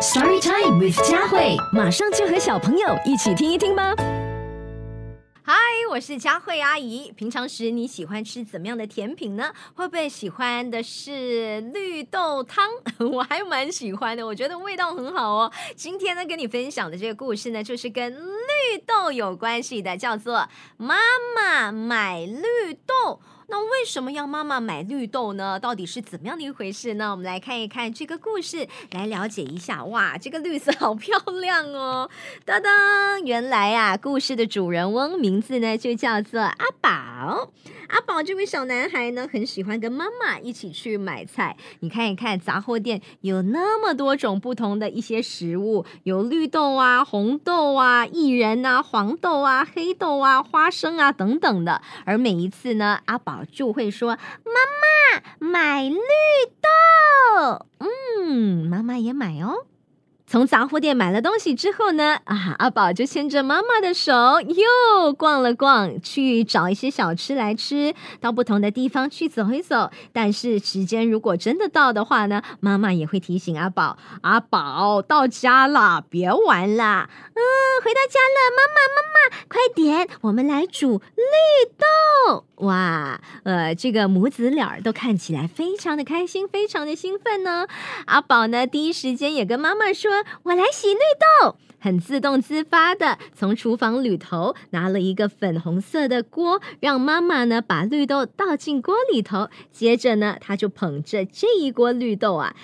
Story Time with 佳慧，马上就和小朋友一起听一听吧。嗨，我是佳慧阿姨。平常时你喜欢吃怎么样的甜品呢？会不会喜欢的是绿豆汤？我还蛮喜欢的，我觉得味道很好哦。今天呢，跟你分享的这个故事呢，就是跟绿豆有关系的，叫做妈妈买绿豆。那为什么要妈妈买绿豆呢？到底是怎么样的一回事呢？我们来看一看这个故事，来了解一下。哇，这个绿色好漂亮哦！当当，原来啊，故事的主人翁名字呢就叫做阿宝。阿宝这位小男孩呢，很喜欢跟妈妈一起去买菜。你看一看，杂货店有那么多种不同的一些食物，有绿豆啊、红豆啊、薏仁啊、黄豆啊、黑豆啊、花生啊等等的。而每一次呢，阿宝就会说：“妈妈买绿豆。”嗯，妈妈也买哦。从杂货店买了东西之后呢，啊，阿宝就牵着妈妈的手又逛了逛，去找一些小吃来吃，到不同的地方去走一走。但是时间如果真的到的话呢，妈妈也会提醒阿宝：“阿宝到家了，别玩了。”嗯，回到家了，妈妈妈妈，快点，我们来煮绿豆。哇，呃，这个母子俩都看起来非常的开心，非常的兴奋呢。阿宝呢，第一时间也跟妈妈说：“我来洗绿豆。”很自动自发的从厨房里头拿了一个粉红色的锅，让妈妈呢把绿豆倒进锅里头。接着呢，他就捧着这一锅绿豆啊，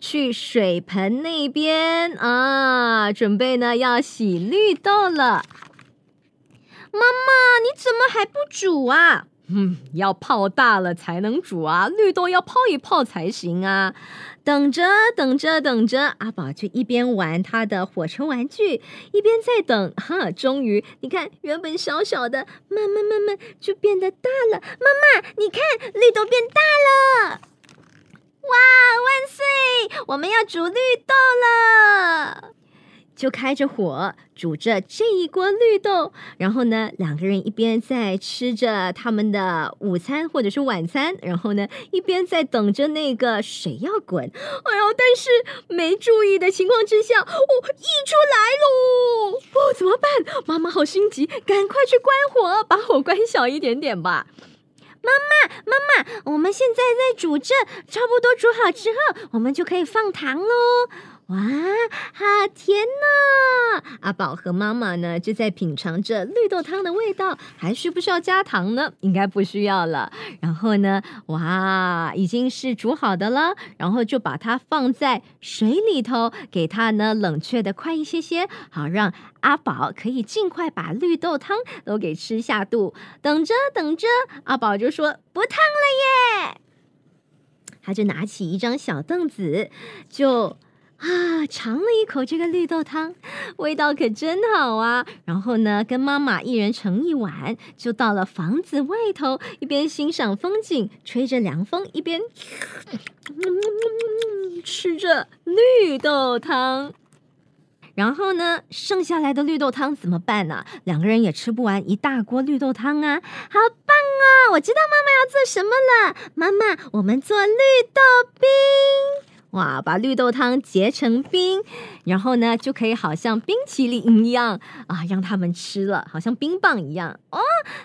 去水盆那边啊，准备呢要洗绿豆了。妈妈，你怎么还不煮啊？嗯，要泡大了才能煮啊，绿豆要泡一泡才行啊。等着，等着，等着，阿宝就一边玩他的火车玩具，一边在等。哈，终于，你看，原本小小的，慢慢慢慢就变得大了。妈妈，你看，绿豆变大了。哇，万岁！我们要煮绿豆了。就开着火煮着这一锅绿豆，然后呢，两个人一边在吃着他们的午餐或者是晚餐，然后呢，一边在等着那个水要滚。哎呦，但是没注意的情况之下，哦，溢出来喽！哦，怎么办？妈妈好心急，赶快去关火，把火关小一点点吧。妈妈，妈妈，我们现在在煮这，差不多煮好之后，我们就可以放糖喽。哇，好甜呐！阿宝和妈妈呢，就在品尝着绿豆汤的味道，还需不需要加糖呢？应该不需要了。然后呢，哇，已经是煮好的了，然后就把它放在水里头，给它呢冷却的快一些些，好让阿宝可以尽快把绿豆汤都给吃下肚。等着等着，阿宝就说不烫了耶！他就拿起一张小凳子，就。啊，尝了一口这个绿豆汤，味道可真好啊！然后呢，跟妈妈一人盛一碗，就到了房子外头，一边欣赏风景，吹着凉风，一边吃着绿豆汤。然后呢，剩下来的绿豆汤怎么办呢？两个人也吃不完一大锅绿豆汤啊！好棒哦！我知道妈妈要做什么了，妈妈，我们做绿豆冰。哇，把绿豆汤结成冰，然后呢，就可以好像冰淇淋一样啊，让他们吃了，好像冰棒一样哦。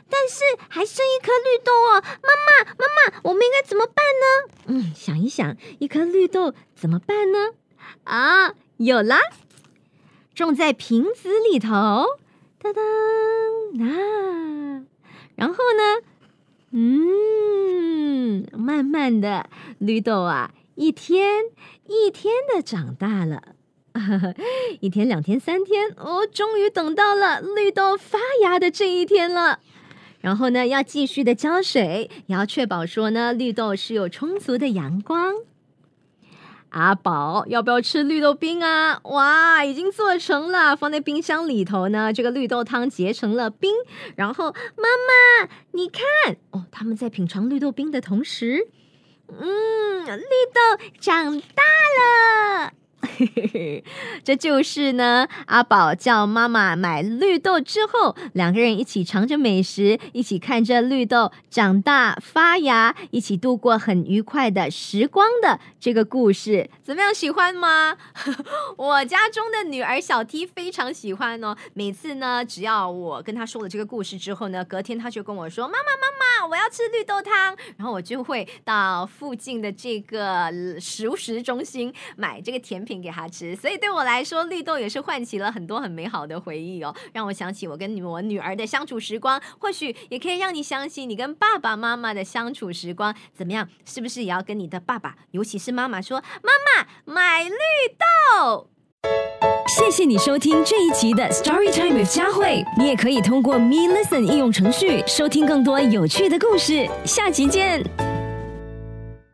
但是还剩一颗绿豆哦，妈妈，妈妈，我们应该怎么办呢？嗯，想一想，一颗绿豆怎么办呢？啊，有啦，种在瓶子里头，当当啊，然后呢，嗯，慢慢的绿豆啊。一天一天的长大了，一天两天三天，哦，终于等到了绿豆发芽的这一天了。然后呢，要继续的浇水，也要确保说呢，绿豆是有充足的阳光。阿宝要不要吃绿豆冰啊？哇，已经做成了，放在冰箱里头呢。这个绿豆汤结成了冰。然后妈妈，你看，哦，他们在品尝绿豆冰的同时。嗯，绿豆长大了，这就是呢，阿宝叫妈妈买绿豆之后，两个人一起尝着美食，一起看着绿豆长大发芽，一起度过很愉快的时光的这个故事，怎么样？喜欢吗？我家中的女儿小 T 非常喜欢哦。每次呢，只要我跟她说了这个故事之后呢，隔天她就跟我说：“妈妈，妈妈，我要吃绿豆汤。”然后我就会到附近的这个熟食中心买这个甜品给他吃。所以对我来说，绿豆也是唤起了很多很美好的回忆哦，让我想起我跟你我女儿的相处时光。或许也可以让你想起你跟爸爸妈妈的相处时光。怎么样？是不是也要跟你的爸爸，尤其是妈妈说：“妈妈买绿豆。”谢谢你收听这一集的 Story Time with 佳慧。你也可以通过 Me Listen 应用程序收听更多有趣的故事。下集见。